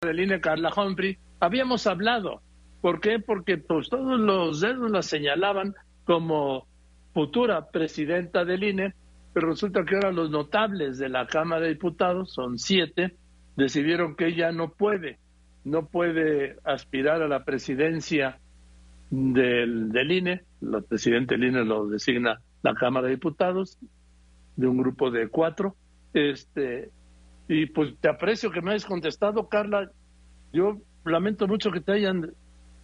del INE, Carla Humphrey, habíamos hablado. ¿Por qué? Porque pues todos los dedos la señalaban como futura presidenta del INE, pero resulta que ahora los notables de la Cámara de Diputados, son siete, decidieron que ella no puede, no puede aspirar a la presidencia del, del INE, el presidente del INE lo designa la Cámara de Diputados, de un grupo de cuatro, este, y pues te aprecio que me hayas contestado, Carla. Yo lamento mucho que te hayan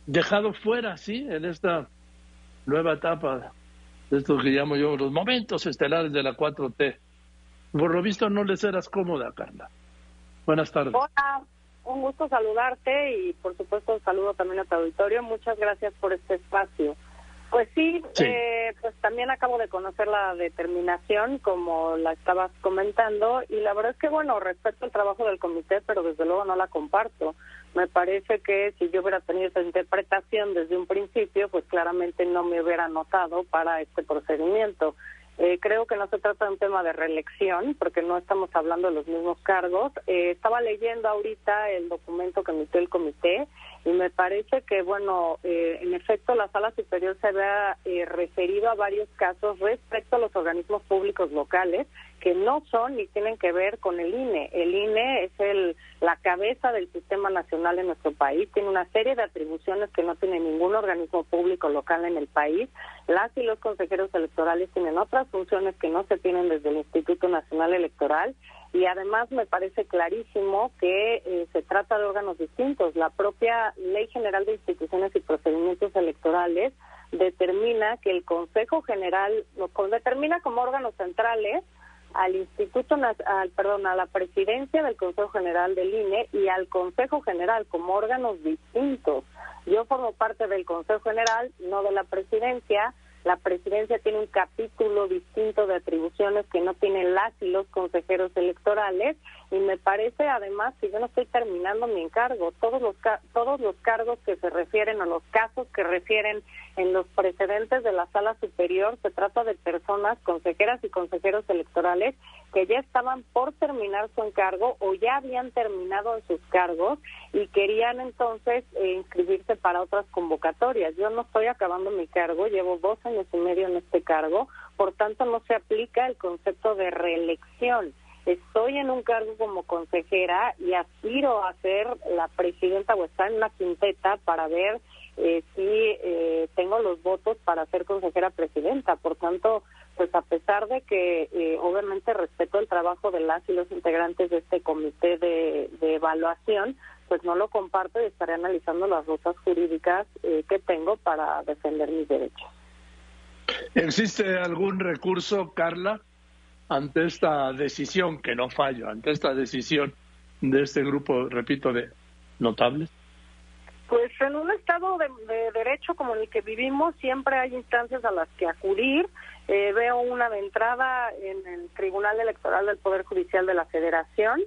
dejado fuera, ¿sí? En esta nueva etapa de esto que llamo yo los momentos estelares de la 4T. Por lo visto no les eras cómoda, Carla. Buenas tardes. Hola, un gusto saludarte y por supuesto un saludo también a tu auditorio. Muchas gracias por este espacio. Pues sí, Eh, pues también acabo de conocer la determinación, como la estabas comentando, y la verdad es que, bueno, respeto el trabajo del comité, pero desde luego no la comparto. Me parece que si yo hubiera tenido esa interpretación desde un principio, pues claramente no me hubiera anotado para este procedimiento. Eh, creo que no se trata de un tema de reelección, porque no estamos hablando de los mismos cargos. Eh, estaba leyendo ahorita el documento que emitió el comité y me parece que, bueno, eh, en efecto, la sala superior se había referido a varios casos respecto a los organismos públicos locales que no son ni tienen que ver con el INE. El INE es el, la cabeza del sistema nacional en nuestro país, tiene una serie de atribuciones que no tiene ningún organismo público local en el país. Las y los consejeros electorales tienen otras funciones que no se tienen desde el Instituto Nacional Electoral y además me parece clarísimo que eh, se trata de órganos distintos. La propia Ley General de Instituciones y Procedimientos Electorales determina que el Consejo General, lo determina como órganos centrales al Instituto, al, perdón, a la presidencia del Consejo General del INE y al Consejo General como órganos distintos. Yo formo parte del Consejo General, no de la presidencia, la presidencia tiene un capítulo distinto de atribuciones que no tienen las y los consejeros electorales y me parece además que yo no estoy terminando mi encargo. Todos los todos los cargos que se refieren a los casos que refieren en los precedentes de la sala superior se trata de personas consejeras y consejeros electorales que ya estaban por terminar su encargo o ya habían terminado sus cargos y querían entonces eh, inscribirse para otras convocatorias. Yo no estoy acabando mi cargo, llevo dos años y medio en este cargo, por tanto no se aplica el concepto de reelección. Estoy en un cargo como consejera y aspiro a ser la presidenta o estar en una quinteta para ver eh, si eh, tengo los votos para ser consejera presidenta. Por tanto, pues a pesar de que eh, obviamente respeto el trabajo de las y los integrantes de este comité de, evaluación, pues no lo comparto y estaré analizando las rutas jurídicas eh, que tengo para defender mis derechos. ¿Existe algún recurso, Carla, ante esta decisión, que no fallo, ante esta decisión de este grupo, repito, de notables? Pues en un estado de, derecho como el que vivimos siempre hay instancias a las que acudir. Eh, veo una de entrada en el Tribunal Electoral del Poder Judicial de la Federación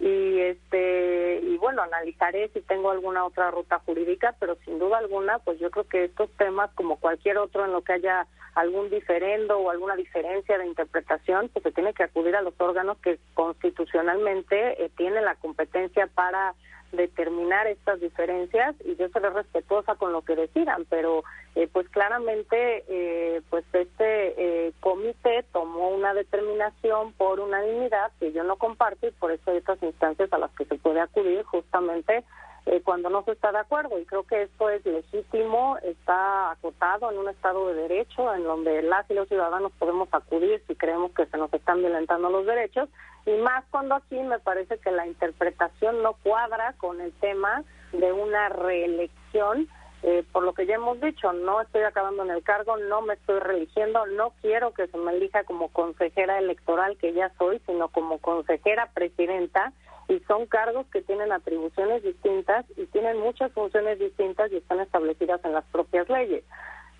y este y bueno analizaré si tengo alguna otra ruta jurídica pero sin duda alguna pues yo creo que estos temas como cualquier otro en lo que haya algún diferendo o alguna diferencia de interpretación pues se tiene que acudir a los órganos que constitucionalmente eh, tienen la competencia para determinar estas diferencias y yo seré respetuosa con lo que decidan, pero eh, pues claramente eh, pues este eh, comité tomó una determinación por unanimidad que yo no comparto y por eso hay otras instancias a las que se puede acudir justamente eh, cuando no se está de acuerdo. Y creo que esto es legítimo, está acotado en un Estado de Derecho, en donde las y los ciudadanos podemos acudir si creemos que se nos están violentando los derechos. Y más cuando aquí me parece que la interpretación no cuadra con el tema de una reelección. Eh, por lo que ya hemos dicho, no estoy acabando en el cargo, no me estoy religiendo, no quiero que se me elija como consejera electoral que ya soy, sino como consejera presidenta y son cargos que tienen atribuciones distintas y tienen muchas funciones distintas y están establecidas en las propias leyes.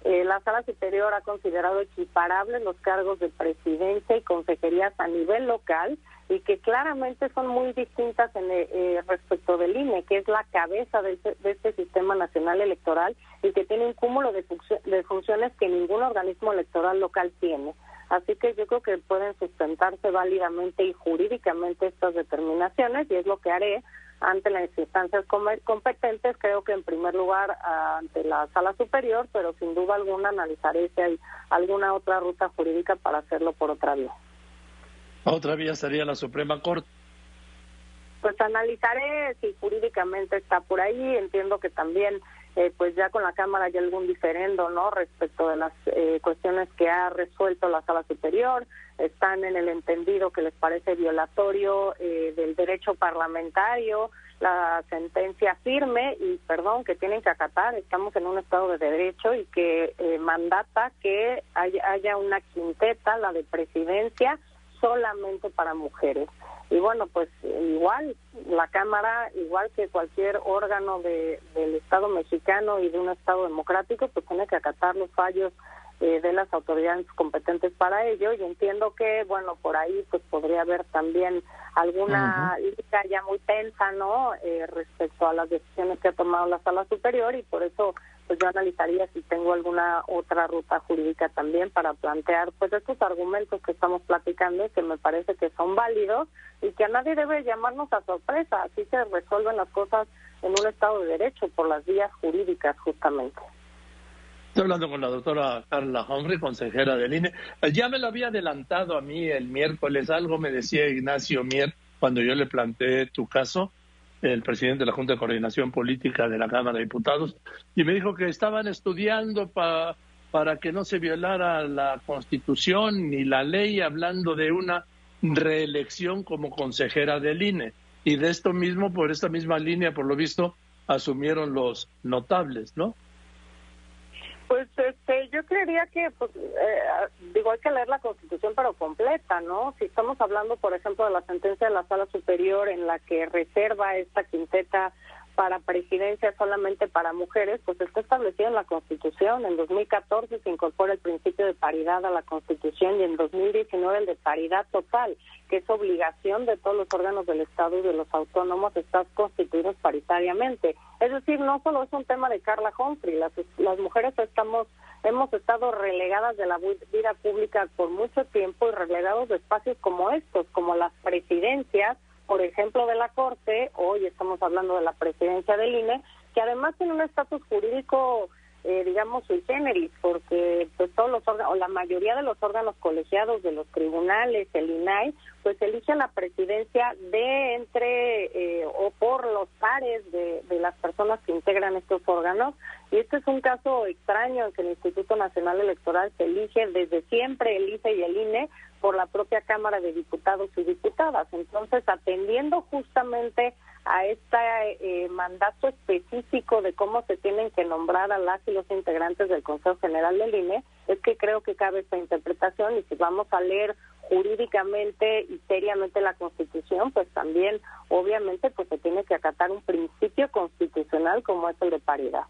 Eh, la Sala Superior ha considerado equiparables los cargos de presidencia y consejerías a nivel local y que claramente son muy distintas en, eh, eh, respecto del INE, que es la cabeza de, este sistema nacional electoral y que tiene un cúmulo de, de funciones que ningún organismo electoral local tiene. Así que yo creo que pueden sustentarse válidamente y jurídicamente estas determinaciones y es lo que haré ante las instancias competentes, creo que en primer lugar ante la sala superior, pero sin duda alguna analizaré si hay alguna otra ruta jurídica para hacerlo por otra vía. ¿Otra vía sería la Suprema Corte? Pues analizaré si jurídicamente está por ahí, entiendo que también eh, pues ya con la Cámara hay algún diferendo, ¿no? Respecto de las eh, cuestiones que ha resuelto la Sala Superior, están en el entendido que les parece violatorio eh, del derecho parlamentario, la sentencia firme y, perdón, que tienen que acatar, estamos en un Estado de Derecho y que mandata que haya una quinteta, la de presidencia, solamente para mujeres. Y bueno, pues igual la Cámara, igual que cualquier órgano de, del Estado mexicano y de un Estado democrático, pues tiene que acatar los fallos eh, de las autoridades competentes para ello y entiendo que bueno por ahí pues podría haber también alguna lista ya muy tensa no eh, respecto a las decisiones que ha tomado la sala superior y por eso pues yo analizaría si tengo alguna otra ruta jurídica también para plantear pues estos argumentos que estamos platicando y que me parece que son válidos y que a nadie debe llamarnos a sorpresa, así se resuelven las cosas en un Estado de Derecho por las vías jurídicas justamente. Estoy hablando con la doctora Carla Humphrey, consejera del INE. Ya me lo había adelantado a mí el miércoles, algo me decía Ignacio Mier cuando yo le planteé tu caso, el presidente de la Junta de Coordinación Política de la Cámara de Diputados, y me dijo que estaban estudiando para que no se violara la Constitución ni la ley, hablando de una reelección como consejera del INE. Y de esto mismo, por esta misma línea, por lo visto, asumieron los notables, ¿no? Pues este, yo creería que, pues, eh, digo, hay que leer la Constitución pero completa, ¿no? Si estamos hablando, por ejemplo, de la sentencia de la Sala Superior en la que reserva esta quinteta para presidencia solamente para mujeres, pues está establecido en la Constitución. En 2014 se incorpora el principio de paridad a la Constitución y en 2019 el de paridad total, que es obligación de todos los órganos del Estado y de los autónomos estar constituidos paritariamente. Es decir, no solo es un tema de Carla Humphrey, las, las mujeres estamos hemos estado relegadas de la vida pública por mucho tiempo y relegados de espacios como estos, como las presidencias, por ejemplo, de la Corte, hoy estamos hablando de la presidencia del INE, que además tiene un estatus jurídico, eh, digamos, sui generis, porque pues todos los órganos, o la mayoría de los órganos colegiados de los tribunales, el INAI, pues elige la presidencia de entre eh, o por los pares de, de las personas que integran estos órganos. Y este es un caso extraño en que el Instituto Nacional Electoral se elige desde siempre el ICE y el INE por la propia Cámara de Diputados y Diputadas. Entonces, atendiendo justamente a este eh, mandato específico de cómo se tienen que nombrar a las y los integrantes del Consejo General del INE, es que creo que cabe esta interpretación y si vamos a leer jurídicamente y seriamente la Constitución, pues también obviamente pues se tiene que acatar un principio constitucional como es el de paridad.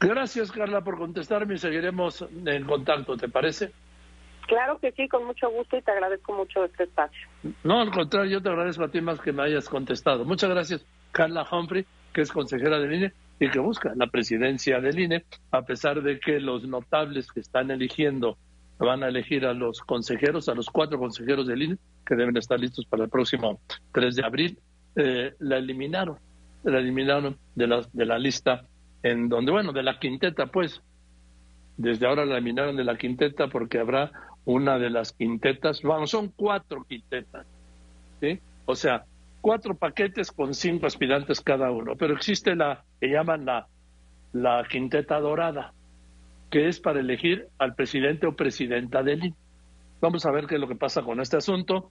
Gracias Carla por contestarme y seguiremos en contacto, ¿te parece? Claro que sí, con mucho gusto y te agradezco mucho este espacio. No, al contrario, yo te agradezco a ti más que me hayas contestado. Muchas gracias, Carla Humphrey, que es consejera del INE y que busca la presidencia del INE, a pesar de que los notables que están eligiendo van a elegir a los consejeros, a los cuatro consejeros del INE, que deben estar listos para el próximo 3 de abril, eh, la eliminaron, la eliminaron de la, de la lista en donde, bueno, de la quinteta, pues, desde ahora la eliminaron de la quinteta porque habrá una de las quintetas, vamos, son cuatro quintetas, ¿sí? O sea, cuatro paquetes con cinco aspirantes cada uno, pero existe la que llaman la, la quinteta dorada, que es para elegir al presidente o presidenta del INE. Vamos a ver qué es lo que pasa con este asunto.